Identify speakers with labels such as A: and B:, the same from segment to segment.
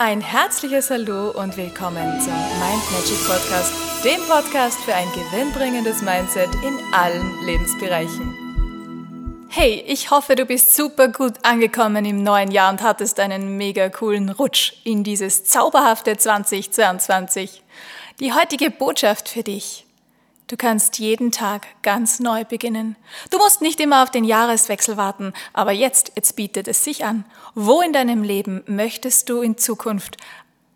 A: Ein herzliches Hallo und willkommen zum Mind Magic Podcast, dem Podcast für ein gewinnbringendes Mindset in allen Lebensbereichen. Hey, ich hoffe, du bist super gut angekommen im neuen Jahr und hattest einen mega coolen Rutsch in dieses zauberhafte 2022. Die heutige Botschaft für dich. Du kannst jeden Tag ganz neu beginnen. Du musst nicht immer auf den Jahreswechsel warten, aber jetzt, jetzt bietet es sich an. Wo in deinem Leben möchtest du in Zukunft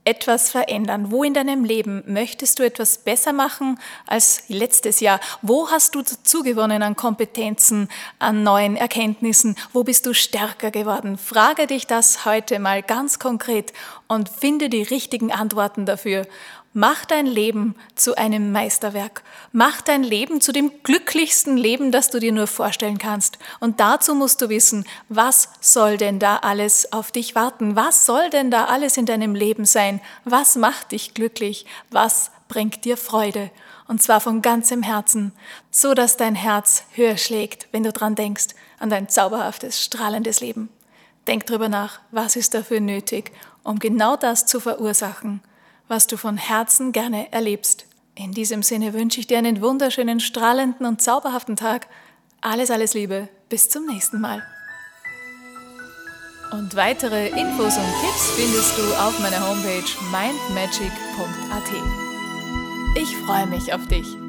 A: etwas verändern? Wo in deinem Leben möchtest du etwas besser machen als letztes Jahr? Wo hast du zugewonnen an Kompetenzen, an neuen Erkenntnissen? Wo bist du stärker geworden? Frage dich das heute mal ganz konkret und finde die richtigen Antworten dafür. Mach dein Leben zu einem Meisterwerk. Mach dein Leben zu dem glücklichsten Leben, das du dir nur vorstellen kannst. Und dazu musst du wissen, was soll denn da alles auf dich warten? Was soll denn da alles in deinem Leben sein? Was macht dich glücklich? Was bringt dir Freude? Und zwar von ganzem Herzen, so dass dein Herz höher schlägt, wenn du dran denkst, an dein zauberhaftes, strahlendes Leben. Denk drüber nach, was ist dafür nötig, um genau das zu verursachen was du von Herzen gerne erlebst. In diesem Sinne wünsche ich dir einen wunderschönen, strahlenden und zauberhaften Tag. Alles, alles Liebe. Bis zum nächsten Mal. Und weitere Infos und Tipps findest du auf meiner Homepage mindmagic.at. Ich freue mich auf dich.